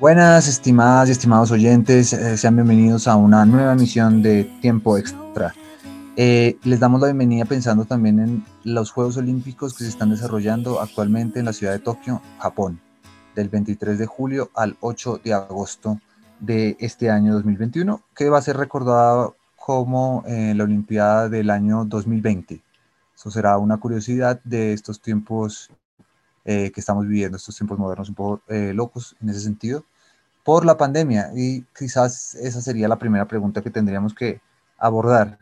Buenas, estimadas y estimados oyentes, eh, sean bienvenidos a una nueva emisión de Tiempo Extra. Eh, les damos la bienvenida pensando también en los Juegos Olímpicos que se están desarrollando actualmente en la ciudad de Tokio, Japón, del 23 de julio al 8 de agosto de este año 2021, que va a ser recordada como eh, la Olimpiada del año 2020. Eso será una curiosidad de estos tiempos que estamos viviendo, estos tiempos modernos un poco locos en ese sentido por la pandemia. Y quizás esa sería la primera pregunta que tendríamos que abordar.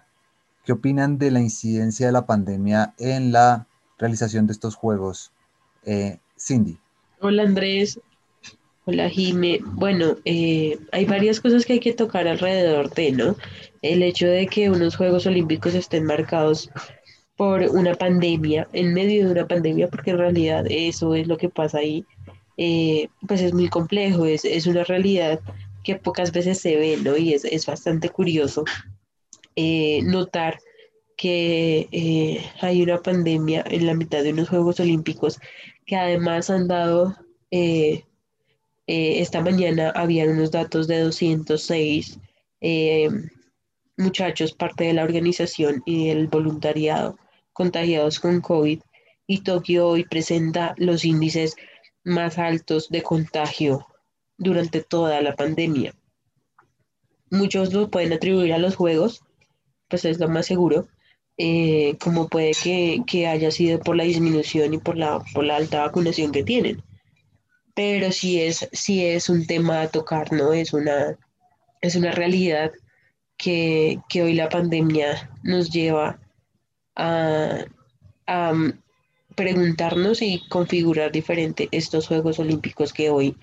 ¿Qué opinan de la incidencia de la pandemia en la realización de estos juegos? Eh, Cindy. Hola Andrés. Hola Jime. Bueno, eh, hay varias cosas que hay que tocar alrededor de, ¿no? El hecho de que unos Juegos Olímpicos estén marcados por una pandemia, en medio de una pandemia, porque en realidad eso es lo que pasa ahí, eh, pues es muy complejo, es, es, una realidad que pocas veces se ve, ¿no? Y es, es bastante curioso eh, notar que eh, hay una pandemia en la mitad de unos Juegos Olímpicos que además han dado, esta mañana habían unos datos de 206 muchachos, parte de la organización y del voluntariado contagiados con COVID, y Tokio hoy presenta los índices más altos de contagio durante toda la pandemia. Muchos lo pueden atribuir a los juegos, pues es lo más seguro, eh, como puede que, haya sido por la disminución y por la, por la alta vacunación que tienen. Pero sí es, sí es un tema a tocar, ¿no? Es una, es una realidad que, hoy la pandemia nos lleva a, a, preguntarnos y configurar diferente estos Juegos Olímpicos que hoy,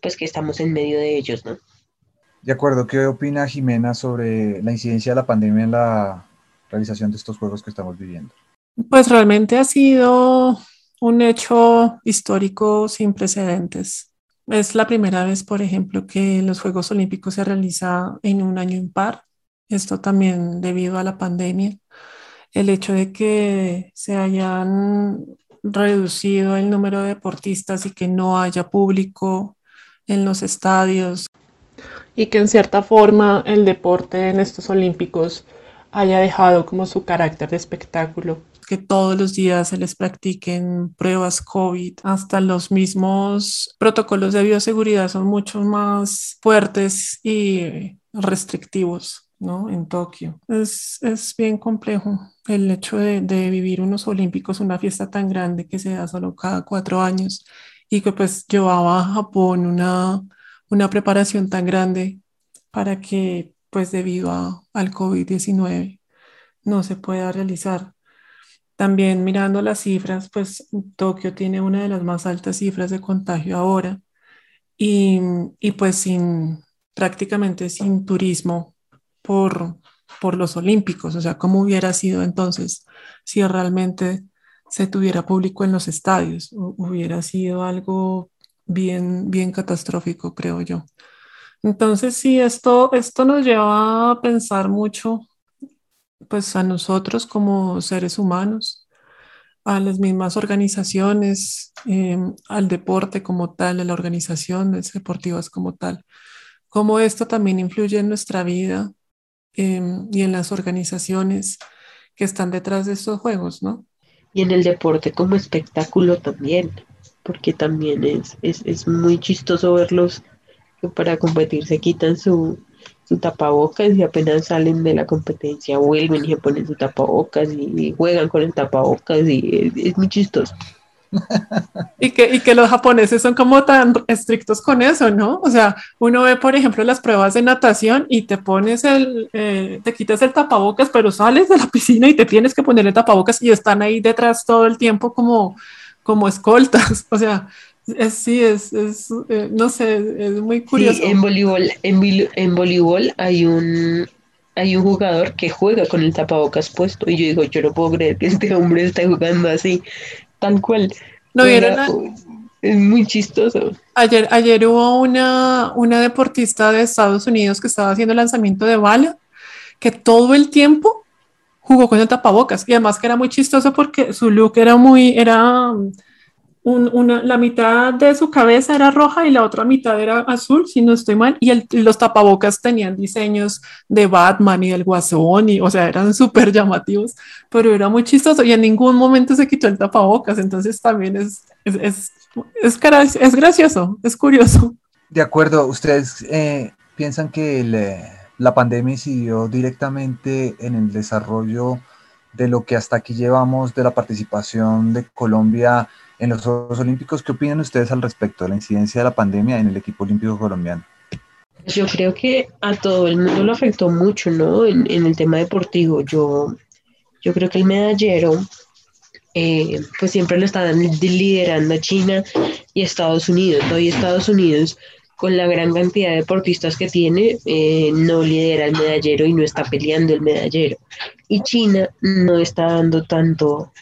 pues que estamos en medio de ellos, ¿no? De acuerdo, ¿qué opina Jimena sobre la incidencia de la pandemia en la realización de estos Juegos que estamos viviendo? Pues realmente ha sido un hecho histórico sin precedentes. Es la primera vez, por ejemplo, que los Juegos Olímpicos se realizan en un año impar. Esto también debido a la pandemia el hecho de que se hayan reducido el número de deportistas y que no haya público en los estadios y que en cierta forma el deporte en estos Olímpicos haya dejado como su carácter de espectáculo, que todos los días se les practiquen pruebas COVID, hasta los mismos protocolos de bioseguridad son mucho más fuertes y restrictivos. ¿no? En Tokio. Es, es bien complejo el hecho de, vivir unos olímpicos, una fiesta tan grande que se da solo cada cuatro años y que pues llevaba a Japón una, una preparación tan grande para que pues debido a, al COVID-19 no se pueda realizar. También mirando las cifras, pues Tokio tiene una de las más altas cifras de contagio ahora y, y pues sin prácticamente sin turismo por, por los Olímpicos, o sea, cómo hubiera sido entonces si realmente se tuviera público en los estadios, hubiera sido algo bien, bien catastrófico, creo yo. Entonces, sí, esto, esto nos lleva a pensar mucho, pues a nosotros como seres humanos, a las mismas organizaciones, em, al deporte como tal, a las organizaciones deportivas como tal, cómo esto también influye en nuestra vida Em, y en las organizaciones que están detrás de estos juegos, ¿no? Y en el deporte como espectáculo también, porque también es, es, es muy chistoso verlos que para competir se quitan su tapabocas y apenas salen de la competencia vuelven y se ponen su tapabocas y, juegan con el tapabocas y es muy chistoso y, que, y que los japoneses son como tan estrictos con eso, ¿no? O sea, uno ve, por ejemplo, las pruebas de natación y te pones el, eh, te quitas el tapabocas, pero sales de la piscina y te tienes que poner el tapabocas y están ahí detrás todo el tiempo como, como escoltas. O sea, es, sí, es, es eh, no sé, es muy curioso. en voleibol, en, en voleibol hay un, hay un jugador que juega con el tapabocas puesto y yo digo, yo no puedo creer que este hombre esté jugando así tal cual. ¿No vieron? Es muy chistoso. Ayer, ayer hubo una, una deportista de Estados Unidos que estaba haciendo lanzamiento de bala, que todo el tiempo jugó con el tapabocas y además que era muy chistoso porque su look era muy, era, una, la mitad de su cabeza era roja y la otra mitad era azul, si no estoy mal, y, el, los tapabocas tenían diseños de Batman y del Guasón, y, o sea, eran súper llamativos, pero era muy chistoso y en ningún momento se quitó el tapabocas, entonces también es, es, es, es, es gracioso, es curioso. De acuerdo, ustedes eh, piensan que eh, la pandemia incidió directamente en el desarrollo de lo que hasta aquí llevamos de la participación de Colombia en los Juegos Olímpicos. ¿Qué opinan ustedes al respecto de la incidencia de la pandemia en el equipo olímpico colombiano? Yo creo que a todo el mundo lo afectó mucho, ¿no? En, el tema deportivo. Yo, yo creo que el medallero, eh, pues siempre lo están liderando China y Estados Unidos. Hoy Estados Unidos, con la gran cantidad de deportistas que tiene, eh, no lidera el medallero y no está peleando el medallero. Y China no está dando tanto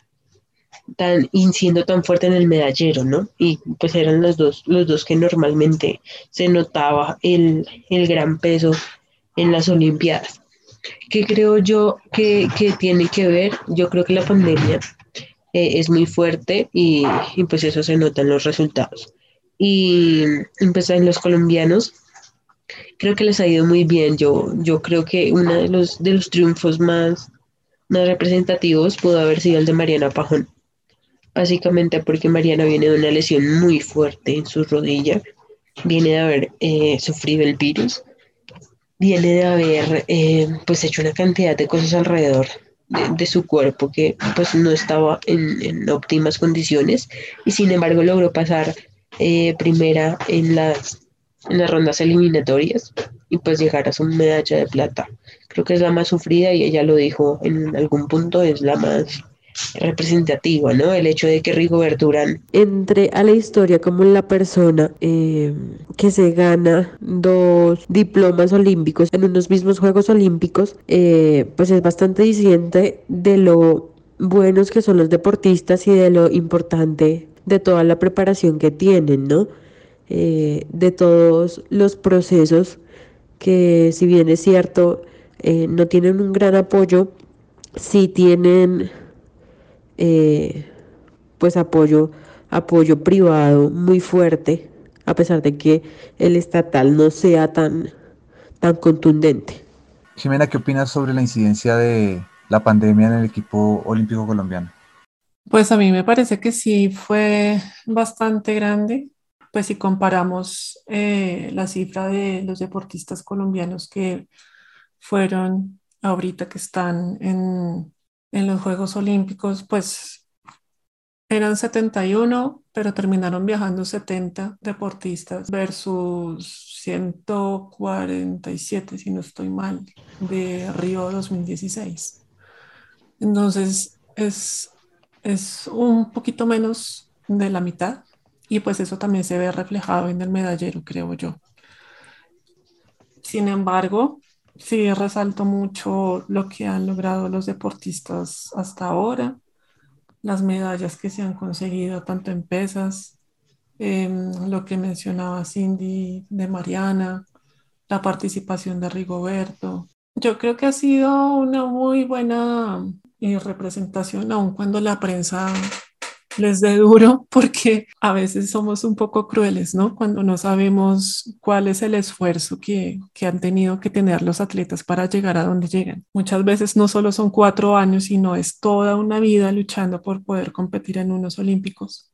tan siendo tan fuerte en el medallero, ¿no? Y pues eran los dos, los dos que normalmente se notaba el, gran peso en las Olimpiadas. ¿Qué creo yo que, tiene que ver? Yo creo que la pandemia eh, es muy fuerte y, pues eso se nota en los resultados. Y, pues en los colombianos creo que les ha ido muy bien. Yo, yo creo que uno de los, de los triunfos más, más representativos pudo haber sido el de Mariana Pajón básicamente porque Mariana viene de una lesión muy fuerte en su rodilla, viene de haber eh, sufrido el virus, viene de haber eh, pues hecho una cantidad de cosas alrededor de, su cuerpo que pues no estaba en, óptimas condiciones. Y sin embargo logró pasar eh, primera en las, en las rondas eliminatorias y pues llegar a su medalla de plata. Creo que es la más sufrida y ella lo dijo en algún punto, es la más representativa, ¿no? El hecho de que Rigoberto Urán entre a la historia como la persona eh, que se gana dos diplomas olímpicos en unos mismos Juegos Olímpicos, eh, pues es bastante disidente de lo buenos que son los deportistas y de lo importante de toda la preparación que tienen, ¿no? Eh, de todos los procesos que si bien es cierto, no tienen un gran apoyo, sí tienen eh, pues apoyo, apoyo privado muy fuerte, a pesar de que el estatal no sea tan, tan contundente. Jimena, ¿qué opinas sobre la incidencia de la pandemia en el equipo olímpico colombiano? Pues a mí me parece que sí fue bastante grande, pues si comparamos eh, la cifra de los deportistas colombianos que fueron ahorita que están en, en los Juegos Olímpicos, pues eran 71, pero terminaron viajando 70 deportistas versus 147, si no estoy mal, de Río 2016. Entonces, es, es un poquito menos de la mitad y pues eso también se ve reflejado en el medallero, creo yo. Sin embargo, Sí, resalto mucho lo que han logrado los deportistas hasta ahora, las medallas que se han conseguido tanto en pesas, lo que mencionaba Cindy de Mariana, la participación de Rigoberto. Yo creo que ha sido una muy buena eh, representación, aun cuando la prensa les dé duro porque a veces somos un poco crueles, ¿no? Cuando no sabemos cuál es el esfuerzo que, que, han tenido que tener los atletas para llegar a donde llegan. Muchas veces no solo son cuatro años, sino es toda una vida luchando por poder competir en unos olímpicos.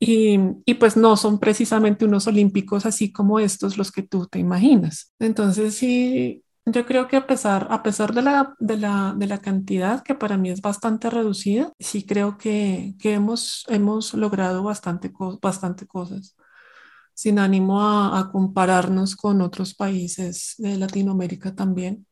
Y, y, pues no son precisamente unos olímpicos así como estos los que tú te imaginas. Entonces sí, yo creo que a pesar, a pesar de, la, de, la, de la cantidad, que para mí es bastante reducida, sí creo que, que hemos, hemos logrado bastante, bastante cosas, sin ánimo a, a, compararnos con otros países de Latinoamérica también,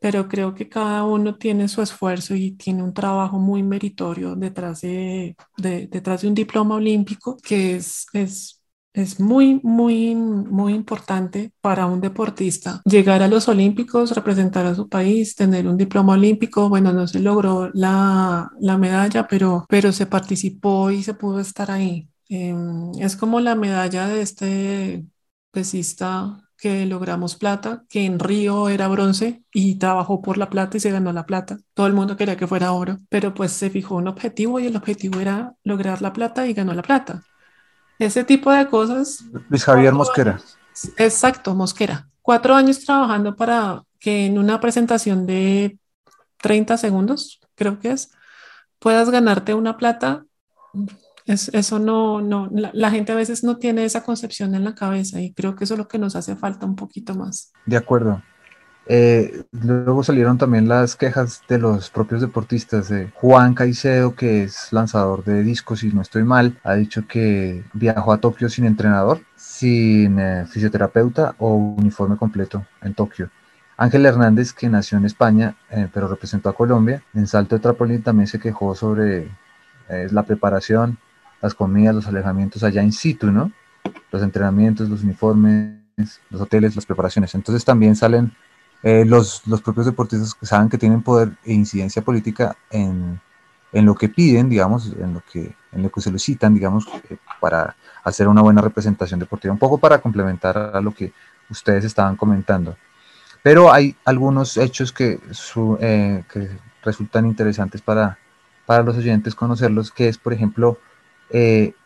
pero creo que cada uno tiene su esfuerzo y tiene un trabajo muy meritorio detrás de, de detrás de un diploma olímpico que es, es es muy, muy, muy importante para un deportista llegar a los Olímpicos, representar a su país, tener un diploma olímpico. Bueno, no se logró la, la medalla, pero, pero se participó y se pudo estar ahí. Em, es como la medalla de este pesista que logramos plata, que en Río era bronce y trabajó por la plata y se ganó la plata. Todo el mundo quería que fuera oro, pero pues se fijó un objetivo y el objetivo era lograr la plata y ganó la plata. Ese tipo de cosas. Luis Javier Mosquera. Exacto, Mosquera. Cuatro años trabajando para que en una presentación de 30 segundos, creo que es, puedas ganarte una plata eso no, no la, gente a veces no tiene esa concepción en la cabeza y creo que eso es lo que nos hace falta un poquito más. De acuerdo. Eh, luego salieron también las quejas de los propios deportistas. de Juan Caicedo, que es lanzador de discos, si no estoy mal, ha dicho que viajó a Tokio sin entrenador, sin eh, fisioterapeuta o uniforme completo en Tokio. Ángel Hernández, que nació en España, eh, pero representó a Colombia, en salto de trampolín también se quejó sobre la preparación, las comidas, los alejamientos allá in situ, ¿no? Los entrenamientos, los uniformes, los hoteles, las preparaciones. Entonces también salen eh, los, los propios deportistas que saben que tienen poder e incidencia política en, en lo que piden, digamos, en lo que, en lo que se citan, digamos, eh, para hacer una buena representación deportiva, un poco para complementar a lo que ustedes estaban comentando. Pero hay algunos hechos que, eh, que resultan interesantes para, para los oyentes conocerlos, que es, por ejemplo,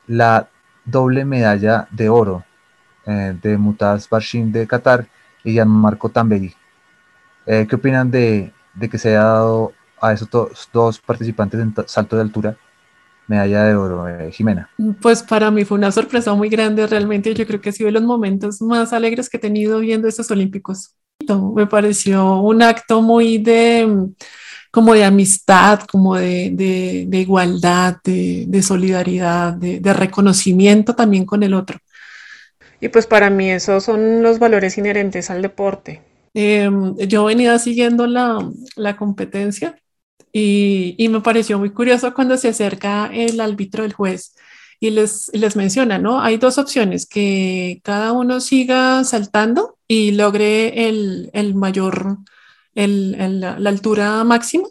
la doble medalla de oro de Mutaz Barshin de Qatar y Marco Tamberi. Eh, ¿Qué opinan de, que se haya dado a esos dos participantes en salto de altura medalla de oro, Jimena? Pues para mí fue una sorpresa muy grande, realmente yo creo que ha sido de los momentos más alegres que he tenido viendo estos Olímpicos. Me pareció un acto muy de como de amistad, como de, de, igualdad, de, de solidaridad, de, reconocimiento también con el otro. Y pues para mí esos son los valores inherentes al deporte. Em, yo venía siguiendo la, la competencia y, y, me pareció muy curioso cuando se acerca el árbitro, el juez, y les, les menciona, ¿no? Hay dos opciones, que cada uno siga saltando y logre el, el mayor el, la, altura máxima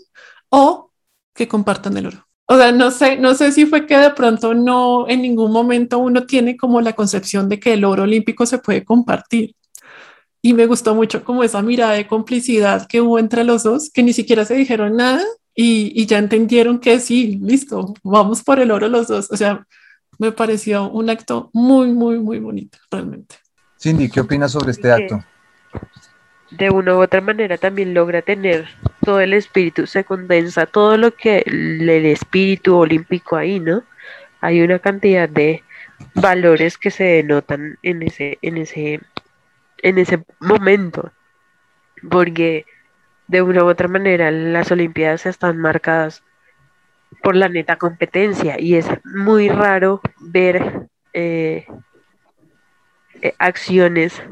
o que compartan el oro. O sea, no sé, no sé si fue que de pronto no en ningún momento uno tiene como la concepción de que el oro olímpico se puede compartir. Y me gustó mucho como esa mirada de complicidad que hubo entre los dos, que ni siquiera se dijeron nada y, y ya entendieron que sí, listo, vamos por el oro los dos. O sea, me pareció un acto muy, muy, muy bonito, realmente. Cindy, ¿qué opinas sobre este acto? de una u otra manera también logra tener todo el espíritu, se condensa todo lo que el, espíritu olímpico ahí, ¿no? Hay una cantidad de valores que se denotan en ese, en ese, en ese momento, porque de una u otra manera las Olimpiadas están marcadas por la neta competencia y es muy raro ver eh, eh, acciones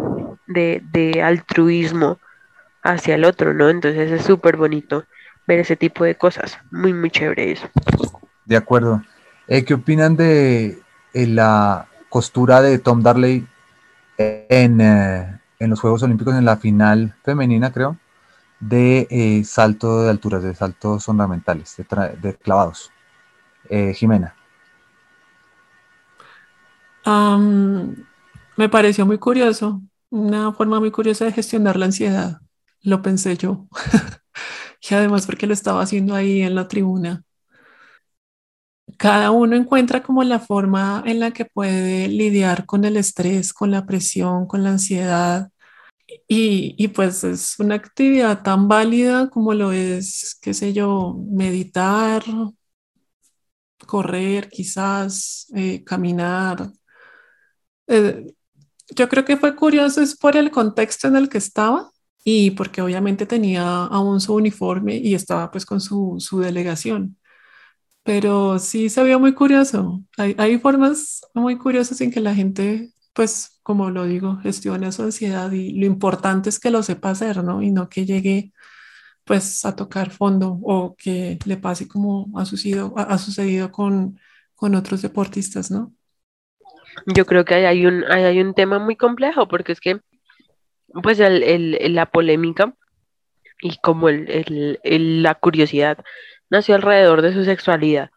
de, altruismo hacia el otro, ¿no? Entonces es súper bonito ver ese tipo de cosas. Muy, muy chévere eso. De acuerdo. Eh, ¿Qué opinan de eh, la costura de Tom Darley en, en, los Juegos Olímpicos en la final femenina, creo, de salto de alturas, de saltos ornamentales, de, clavados? Jimena. me pareció muy curioso una forma muy curiosa de gestionar la ansiedad, lo pensé yo. y además porque lo estaba haciendo ahí en la tribuna. Cada uno encuentra como la forma en la que puede lidiar con el estrés, con la presión, con la ansiedad. Y, y pues es una actividad tan válida como lo es, qué sé yo, meditar, correr, quizás, eh, caminar. Eh, yo creo que fue curioso es por el contexto en el que estaba y porque obviamente tenía aún su uniforme y estaba pues con su, su delegación. Pero sí se vio muy curioso. Hay, hay, formas muy curiosas en que la gente, pues como lo digo, gestiona su ansiedad y lo importante es que lo sepa hacer, ¿no? Y no que llegue pues a tocar fondo o que le pase como ha sucedido, ha sucedido con, con otros deportistas, ¿no? Yo creo que hay un, hay un tema muy complejo porque es que, pues, la polémica y como el, la curiosidad nació alrededor de su sexualidad.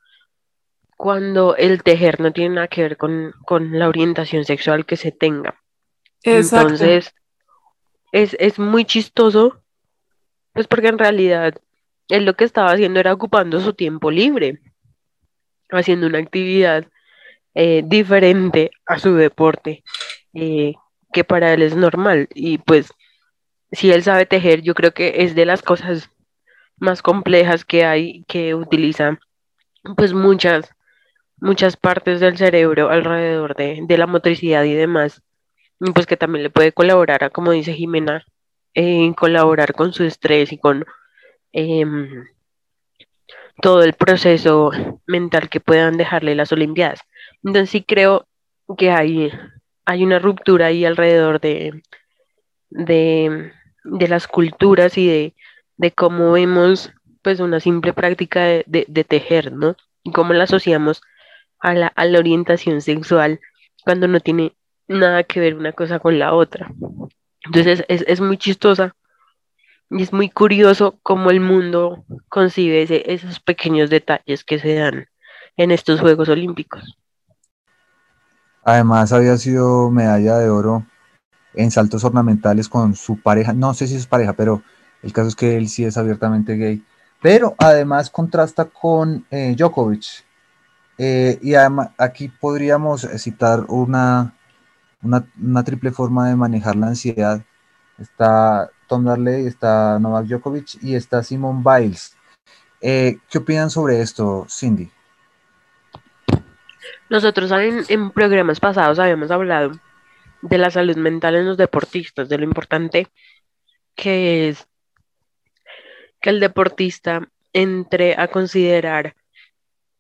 Cuando el tejer no tiene nada que ver con, la orientación sexual que se tenga. Entonces, es, es muy chistoso, pues porque en realidad él lo que estaba haciendo era ocupando su tiempo libre, haciendo una actividad eh, diferente a su deporte, eh, que para él es normal. Y pues, si él sabe tejer, yo creo que es de las cosas más complejas que hay que utilizan pues muchas muchas partes del cerebro alrededor de, la motricidad y demás pues que también le puede colaborar a como dice Jimena en colaborar con su estrés y con em, todo el proceso mental que puedan dejarle las Olimpiadas entonces sí creo que hay hay una ruptura ahí alrededor de de, de las culturas y de de cómo vemos pues una simple práctica de, tejer, ¿no? Y cómo la asociamos a la, orientación sexual cuando no tiene nada que ver una cosa con la otra. Entonces es, muy chistosa y es muy curioso cómo el mundo concibe esos pequeños detalles que se dan en estos Juegos Olímpicos. Además había sido medalla de oro en saltos ornamentales con su pareja, no sé si es pareja, pero el caso es que él sí es abiertamente gay. Pero además contrasta con eh, Djokovic. Eh, y aquí podríamos citar una, una, triple forma de manejar la ansiedad. Está Tom Darley, está Novak Djokovic y está Simon Biles. Eh, ¿Qué opinan sobre esto, Cindy? Nosotros en, en, programas pasados habíamos hablado de la salud mental en los deportistas, de lo importante que es que el deportista entre a considerar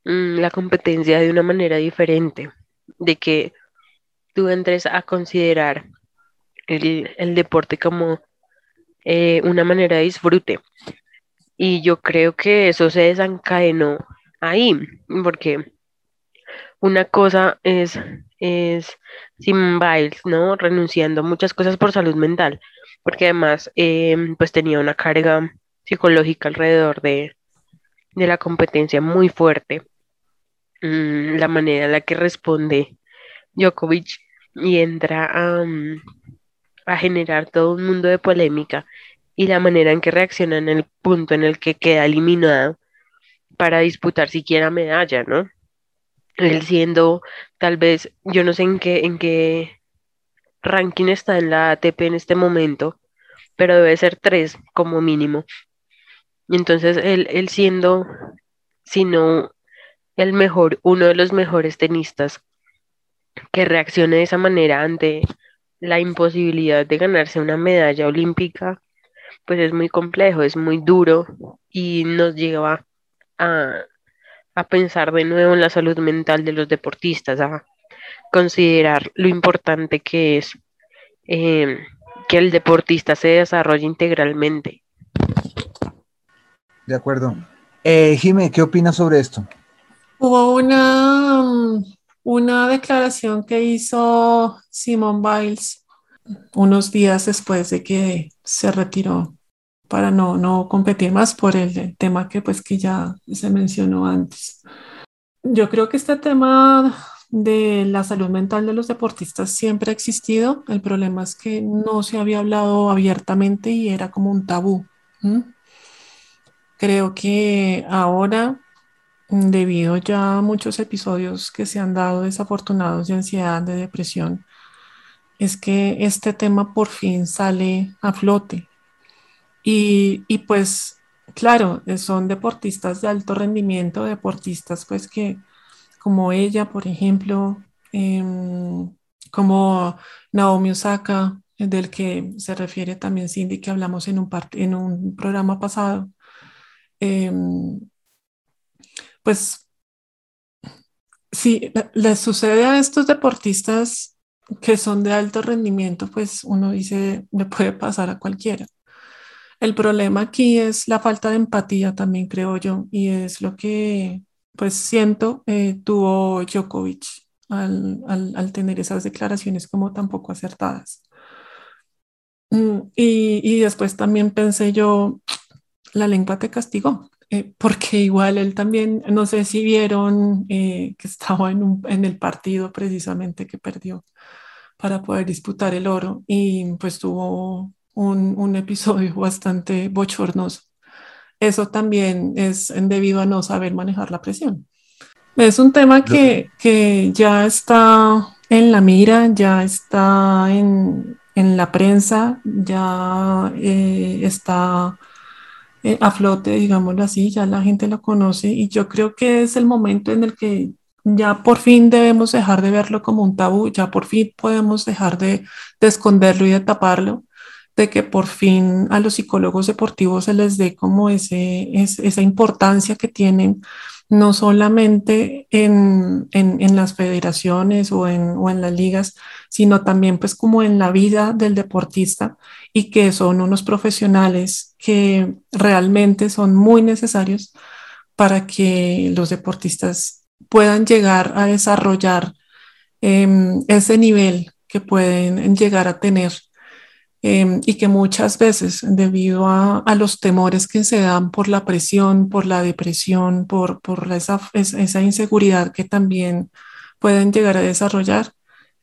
la competencia de una manera diferente, de que tú entres a considerar el, deporte como eh, una manera de disfrute. Y yo creo que eso se desencadenó ahí, porque una cosa es, es ¿no? Renunciando a muchas cosas por salud mental, porque además, em, pues tenía una carga psicológica alrededor de, la competencia muy fuerte. Mm, la manera en la que responde Djokovic y entra a, mm, a generar todo un mundo de polémica y la manera en que reacciona en el punto en el que queda eliminado para disputar siquiera medalla, ¿no? Él siendo tal vez, yo no sé en qué, en qué ranking está en la ATP en este momento, pero debe ser tres como mínimo. Y entonces él, siendo, si no el mejor, uno de los mejores tenistas que reaccione de esa manera ante la imposibilidad de ganarse una medalla olímpica, pues es muy complejo, es muy duro y nos lleva a, pensar de nuevo en la salud mental de los deportistas, a considerar lo importante que es eh, que el deportista se desarrolle integralmente de acuerdo. Eh, Jime, ¿qué opinas sobre esto? Hubo una, una declaración que hizo Simon Biles unos días después de que se retiró para no, no competir más por el, tema que pues que ya se mencionó antes. Yo creo que este tema de la salud mental de los deportistas siempre ha existido. El problema es que no se había hablado abiertamente y era como un tabú. Creo que ahora, debido ya a muchos episodios que se han dado desafortunados de ansiedad, de depresión, es que este tema por fin sale a flote. Y, pues, claro, son deportistas de alto rendimiento, deportistas pues que, como ella, por ejemplo, em, como Naomi Osaka, del que se refiere también Cindy, que hablamos en un, en un programa pasado, Em, pues si le sucede a estos deportistas que son de alto rendimiento, pues uno dice, le puede pasar a cualquiera. El problema aquí es la falta de empatía también, creo yo, y es lo que, pues siento, eh, tuvo Djokovic al, al, tener esas declaraciones como tan poco acertadas. Mm, y, y después también pensé yo, la lengua te castigó, eh, porque igual él también, no sé si vieron eh, que estaba en, un, en el partido precisamente que perdió para poder disputar el oro y pues tuvo un, un episodio bastante bochornoso. Eso también es debido a no saber manejar la presión. Es un tema que, que ya está en la mira, ya está en, en la prensa, ya eh, está eh, a flote, digámoslo así, ya la gente lo conoce y yo creo que es el momento en el que ya por fin debemos dejar de verlo como un tabú, ya por fin podemos dejar de, de esconderlo y de taparlo, de que por fin a los psicólogos deportivos se les dé como ese, esa importancia que tienen no solamente en, en, las federaciones o en, o en las ligas, sino también pues como en la vida del deportista y que son unos profesionales que realmente son muy necesarios para que los deportistas puedan llegar a desarrollar em, ese nivel que pueden llegar a tener Em, y que muchas veces debido a, los temores que se dan por la presión, por la depresión, por, por esa, esa inseguridad que también pueden llegar a desarrollar,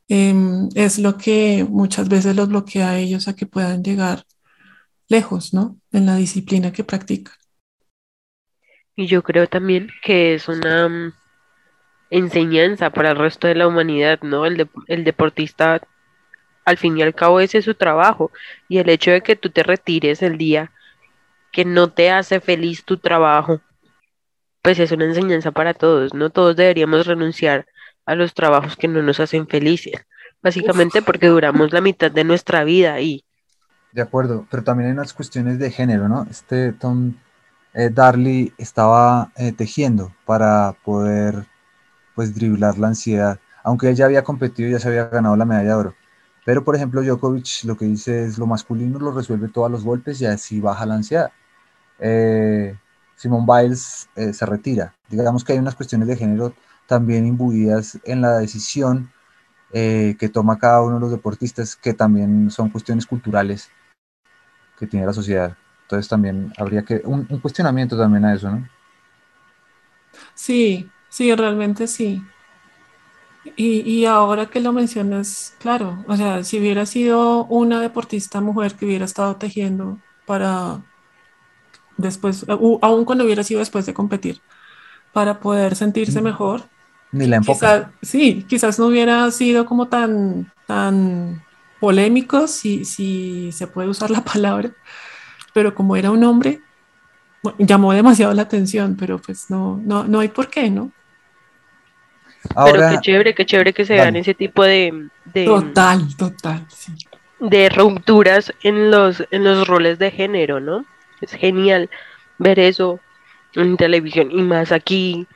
em, es lo que muchas veces los bloquea a ellos a que puedan llegar lejos, ¿no? En la disciplina que practican. Y yo creo también que es una mm, enseñanza para el resto de la humanidad, ¿no? El, el deportista al fin y al cabo ese es su trabajo y el hecho de que tú te retires el día que no te hace feliz tu trabajo, pues es una enseñanza para todos, no todos deberíamos renunciar a los trabajos que no nos hacen felices, básicamente porque duramos la mitad de nuestra vida ahí. De acuerdo, pero también hay unas cuestiones de género, ¿no? Este Tom eh, Darley estaba eh, tejiendo para poder pues driblar la ansiedad, aunque él ya había competido y ya se había ganado la medalla de oro pero, por ejemplo, Djokovic lo que dice es lo masculino lo resuelve todos los golpes y así baja la ansiedad. Eh, Simone Biles eh, se retira. Digamos que hay unas cuestiones de género también imbuidas en la decisión eh, que toma cada uno de los deportistas, que también son cuestiones culturales que tiene la sociedad. Entonces también habría que, un, un cuestionamiento también a eso, ¿no? Sí, sí, realmente sí. Y, ahora que lo mencionas, claro, o sea, si hubiera sido una deportista mujer que hubiera estado tejiendo para después, aún cuando hubiera sido después de competir, para poder sentirse mejor. Ni la enfoca. sí, quizás no hubiera sido como tan, tan polémico, si, si se puede usar la palabra, pero como era un hombre, llamó demasiado la atención, pero pues no, no, no hay por qué, ¿no? Pero qué chévere, qué chévere que se vean ese tipo de, total, total, de rupturas en los, en los roles de género, ¿no? Es genial ver eso en televisión y más aquí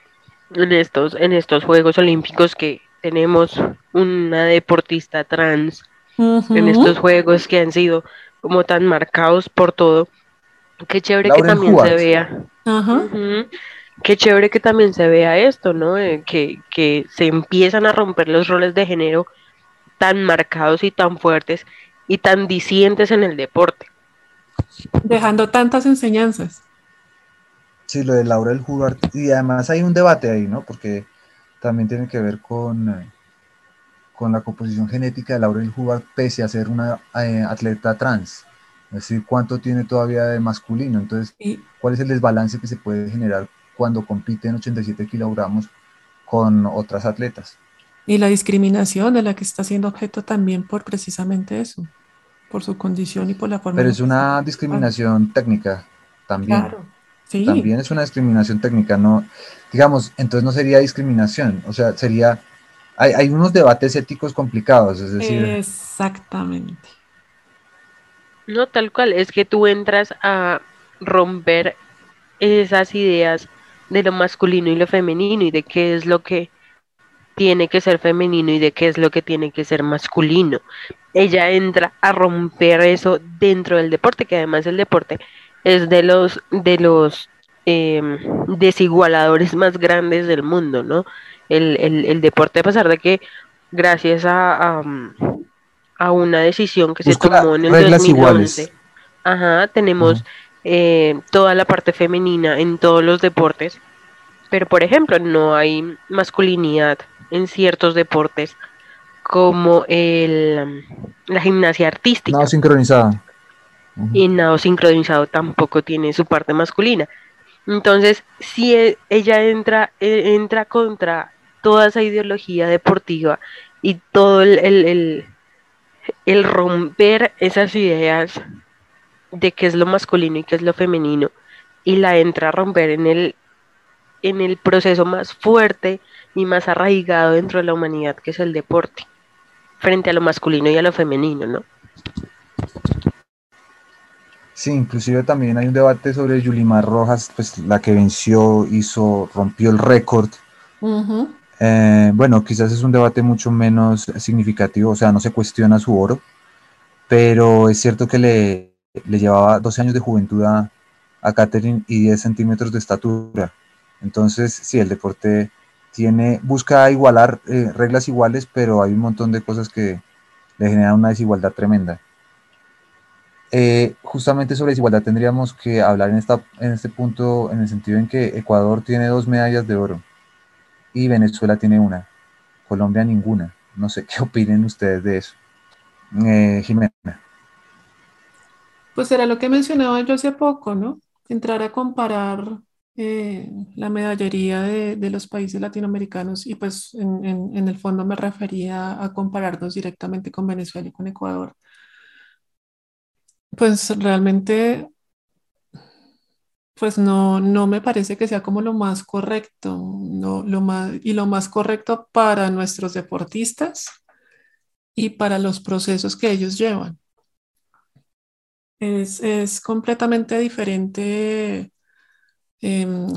en estos, en estos Juegos Olímpicos que tenemos una deportista trans en estos Juegos que han sido como tan marcados por todo. Qué chévere que también se vea. Ajá qué chévere que también se vea esto, ¿no? Eh, que, que se empiezan a romper los roles de género tan marcados y tan fuertes y tan disientes en el deporte. Dejando tantas enseñanzas. Sí, lo de Laurel Hubbard. Y además hay un debate ahí, ¿no? Porque también tiene que ver con, eh, con la composición genética de Laurel Hubbard, pese a ser una eh, atleta trans. Es decir, cuánto tiene todavía de masculino. Entonces, ¿cuál es el desbalance que se puede generar cuando compite en 87 kilogramos con otras atletas. Y la discriminación de la que está siendo objeto también por precisamente eso, por su condición y por la forma. Pero es una discriminación técnica también. Claro, sí. También es una discriminación técnica, no, digamos, entonces no sería discriminación, o sea, sería, hay, hay unos debates éticos complicados, es decir. Exactamente. No, tal cual, es que tú entras a romper esas ideas de lo masculino y lo femenino y de qué es lo que tiene que ser femenino y de qué es lo que tiene que ser masculino. Ella entra a romper eso dentro del deporte, que además el deporte es de los de los em, desigualadores más grandes del mundo, ¿no? El, el, deporte, a pesar de que gracias a, a, una decisión que se tomó en el 2011, ajá, tenemos eh, toda la parte femenina en todos los deportes, pero por ejemplo no hay masculinidad en ciertos deportes como el, la gimnasia artística. No sincronizada. Y nado sincronizado tampoco tiene su parte masculina. Entonces, si e, ella entra, e, entra contra toda esa ideología deportiva y todo el, el, romper esas ideas de qué es lo masculino y qué es lo femenino, y la entra a romper en el, en el proceso más fuerte y más arraigado dentro de la humanidad, que es el deporte, frente a lo masculino y a lo femenino, ¿no? Sí, inclusive también hay un debate sobre Yulimar Rojas, pues la que venció, hizo, rompió el récord. Eh, bueno, quizás es un debate mucho menos significativo, o sea, no se cuestiona su oro, pero es cierto que le, le llevaba 12 años de juventud a, a Catherine y 10 centímetros de estatura. Entonces, sí, el deporte tiene, busca igualar eh, reglas iguales, pero hay un montón de cosas que le generan una desigualdad tremenda. Eh, justamente sobre desigualdad tendríamos que hablar en, esta, en este punto en el sentido en que Ecuador tiene dos medallas de oro y Venezuela tiene una, Colombia ninguna. No sé qué opinen ustedes de eso. Eh, Jimena. Pues era lo que mencionaba yo hace poco, ¿no? Entrar a comparar eh, la medallería de, los países latinoamericanos y pues en, en, el fondo me refería a compararnos directamente con Venezuela y con Ecuador pues realmente, pues no, no me parece que sea como lo más correcto, no, lo más, y lo más correcto para nuestros deportistas y para los procesos que ellos llevan. Es, completamente diferente em,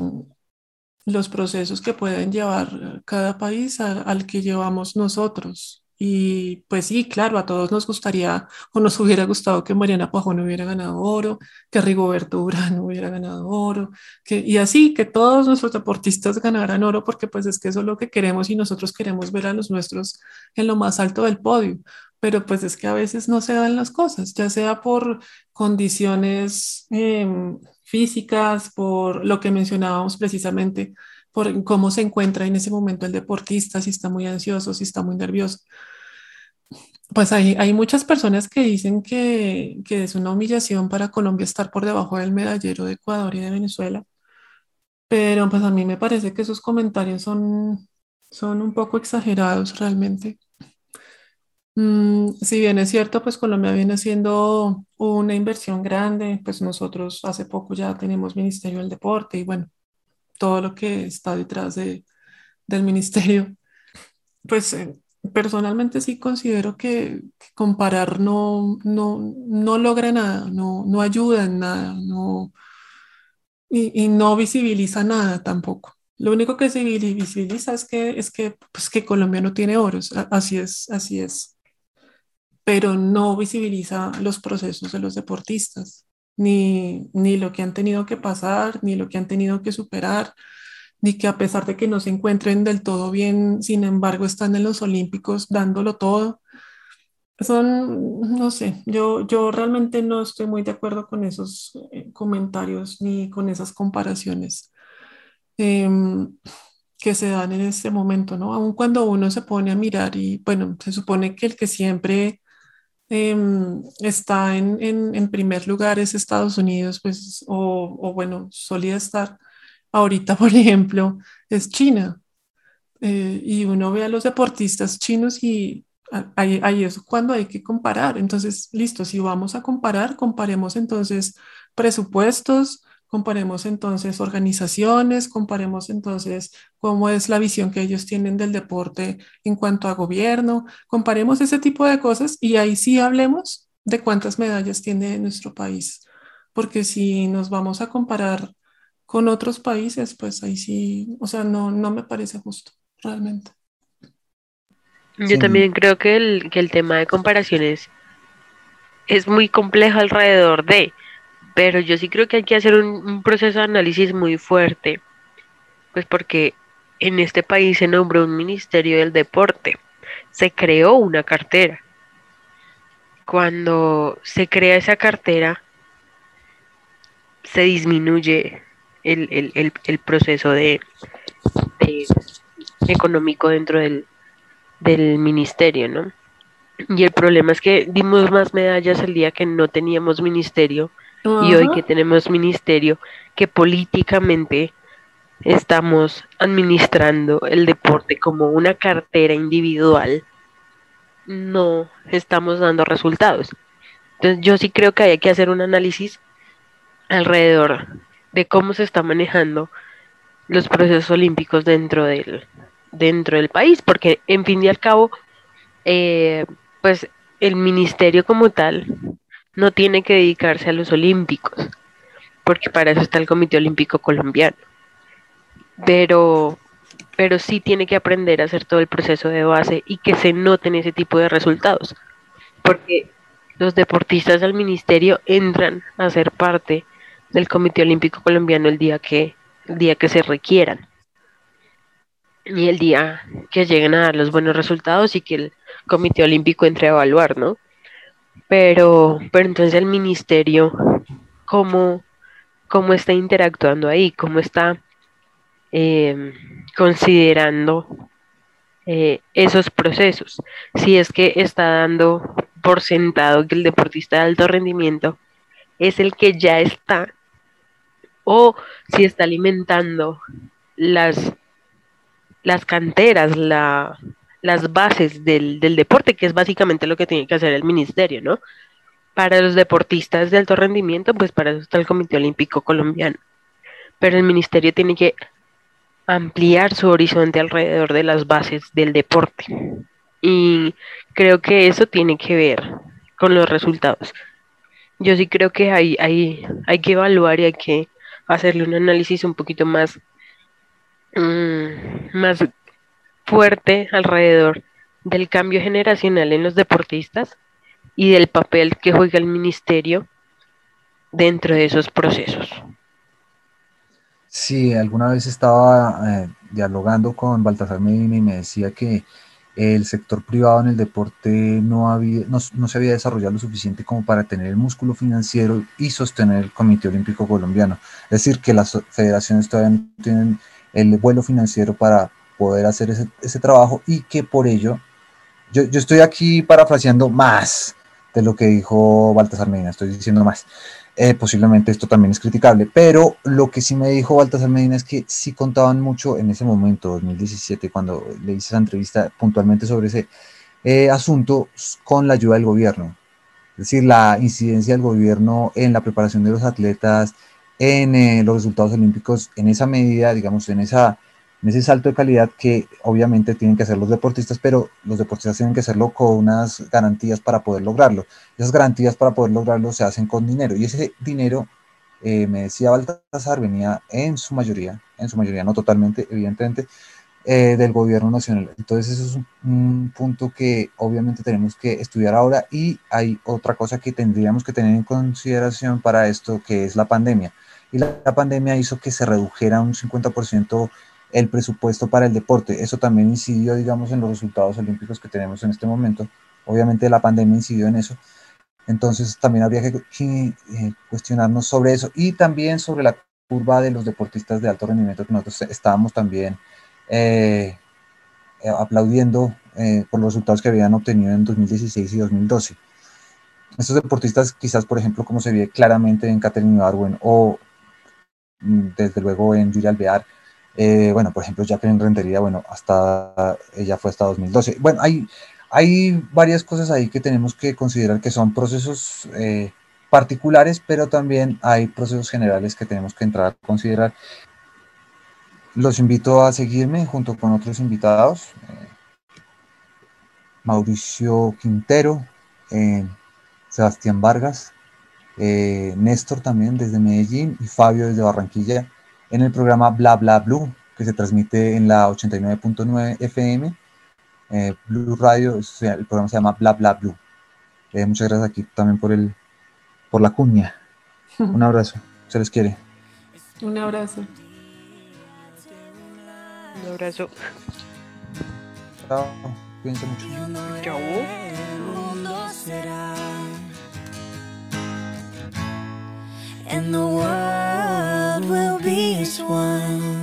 los procesos que pueden llevar cada país al que llevamos nosotros. Y pues sí, claro, a todos nos gustaría o nos hubiera gustado que Mariana Pajón hubiera ganado oro, que Rigoberto Urán hubiera ganado oro, que, y así, que todos nuestros deportistas ganaran oro, porque pues es que eso es lo que queremos y nosotros queremos ver a los nuestros en lo más alto del podio. Pero pues es que a veces no se dan las cosas, ya sea por condiciones em, físicas, por lo que mencionábamos precisamente, por cómo se encuentra en ese momento el deportista, si está muy ansioso, si está muy nervioso pues hay, hay muchas personas que dicen que, que, es una humillación para Colombia estar por debajo del medallero de Ecuador y de Venezuela, pero pues a mí me parece que esos comentarios son, son un poco exagerados realmente. Mm, si bien es cierto, pues Colombia viene haciendo una inversión grande, pues nosotros hace poco ya tenemos Ministerio del Deporte y bueno, todo lo que está detrás de, del ministerio, pues eh, personalmente sí considero que, comparar no, no, no, logra nada, no, no ayuda en nada, no, y, y, no visibiliza nada tampoco. Lo único que se visibiliza es que, es que, pues que Colombia no tiene oros, así es, así es, pero no visibiliza los procesos de los deportistas, ni, ni lo que han tenido que pasar, ni lo que han tenido que superar, ni que a pesar de que no se encuentren del todo bien, sin embargo están en los Olímpicos dándolo todo. Son, no sé, yo, yo realmente no estoy muy de acuerdo con esos eh, comentarios ni con esas comparaciones em, que se dan en este momento, ¿no? Aun cuando uno se pone a mirar y, bueno, se supone que el que siempre em, está en, en, en, primer lugar es Estados Unidos, pues, o, o bueno, solía estar ahorita, por ejemplo, es China. Eh, y uno ve a los deportistas chinos y ahí, es cuando hay que comparar. Entonces, listo, si vamos a comparar, comparemos entonces presupuestos, comparemos entonces organizaciones, comparemos entonces cómo es la visión que ellos tienen del deporte en cuanto a gobierno, comparemos ese tipo de cosas y ahí sí hablemos de cuántas medallas tiene nuestro país. Porque si nos vamos a comparar con otros países, pues ahí sí, o sea, no, no me parece justo, realmente. Yo también creo que el, que el tema de comparaciones es muy complejo alrededor de, pero yo sí creo que hay que hacer un, un proceso de análisis muy fuerte, pues porque en este país se nombró un ministerio del deporte, se creó una cartera. Cuando se crea esa cartera, se disminuye el, proceso de, económico dentro del, ministerio, ¿no? Y el problema es que dimos más medallas el día que no teníamos ministerio y hoy que tenemos ministerio, que políticamente estamos administrando el deporte como una cartera individual, no estamos dando resultados. Entonces yo sí creo que hay que hacer un análisis alrededor de cómo se está manejando los procesos olímpicos dentro del, dentro del país, porque en fin y al cabo, eh, pues el ministerio como tal no tiene que dedicarse a los olímpicos, porque para eso está el Comité Olímpico Colombiano. Pero, pero sí tiene que aprender a hacer todo el proceso de base y que se noten ese tipo de resultados, porque los deportistas del ministerio entran a ser parte del Comité Olímpico Colombiano el día que, el día que se requieran y el día que lleguen a dar los buenos resultados y que el Comité Olímpico entre a evaluar, ¿no? Pero, pero entonces el ministerio, ¿cómo, cómo está interactuando ahí? ¿Cómo está eh, considerando eh, esos procesos. Si es que está dando por sentado que el deportista de alto rendimiento es el que ya está o si está alimentando las, las canteras, la, las bases del, del, deporte, que es básicamente lo que tiene que hacer el ministerio, ¿no? Para los deportistas de alto rendimiento, pues para eso está el Comité Olímpico Colombiano. Pero el ministerio tiene que ampliar su horizonte alrededor de las bases del deporte. Y creo que eso tiene que ver con los resultados. Yo sí creo que hay, hay, hay que evaluar y hay que hacerle un análisis un poquito más, mm, más fuerte alrededor del cambio generacional en los deportistas y del papel que juega el ministerio dentro de esos procesos. Sí, alguna vez estaba eh, dialogando con Baltasar Medina y me decía que el sector privado en el deporte no, había, no, se había desarrollado lo suficiente como para tener el músculo financiero y sostener el Comité Olímpico Colombiano. Es decir, que las federaciones todavía no tienen el vuelo financiero para poder hacer ese, ese trabajo y que por ello, yo, yo estoy aquí parafraseando más de lo que dijo Baltasar Medina, estoy diciendo más. Eh, posiblemente esto también es criticable, pero lo que sí me dijo Baltasar Medina es que sí contaban mucho en ese momento, 2017, cuando le hice esa entrevista puntualmente sobre ese eh, asunto con la ayuda del gobierno. Es decir, la incidencia del gobierno en la preparación de los atletas, en eh, los resultados olímpicos, en esa medida, digamos, en esa en ese salto de calidad que obviamente tienen que hacer los deportistas, pero los deportistas tienen que hacerlo con unas garantías para poder lograrlo. Esas garantías para poder lograrlo se hacen con dinero y ese dinero, eh, me decía Baltasar, venía en su mayoría, en su mayoría, no totalmente, evidentemente, eh, del gobierno nacional. Entonces eso es un, un, punto que obviamente tenemos que estudiar ahora y hay otra cosa que tendríamos que tener en consideración para esto, que es la pandemia. Y la, la pandemia hizo que se redujera un 50% el presupuesto para el deporte. Eso también incidió, digamos, en los resultados olímpicos que tenemos en este momento. Obviamente la pandemia incidió en eso. Entonces también habría que, eh, cuestionarnos sobre eso y también sobre la curva de los deportistas de alto rendimiento que nosotros estábamos también eh, eh, aplaudiendo por los resultados que habían obtenido en 2016 y 2012. Estos deportistas, quizás, por ejemplo, como se ve claramente en Catherine Ibarwen o mm, desde luego en Julia Alvear, eh, bueno, por ejemplo, Jacqueline Rentería, bueno, hasta ella fue hasta 2012. Bueno, hay, hay varias cosas ahí que tenemos que considerar que son procesos eh, particulares, pero también hay procesos generales que tenemos que entrar a considerar. Los invito a seguirme junto con otros invitados. Eh, Mauricio Quintero, Sebastián Vargas, Néstor también desde Medellín y Fabio desde Barranquilla en el programa Bla Bla Blue, que se transmite en la 89.9 FM. Eh, Blue Radio, el programa se llama Bla Bla Blue. Eh, muchas gracias aquí también por, el, por la cuña. Un abrazo, se les quiere. Un abrazo. Un abrazo. Chao, cuídense mucho. Chao. And the world will be as one.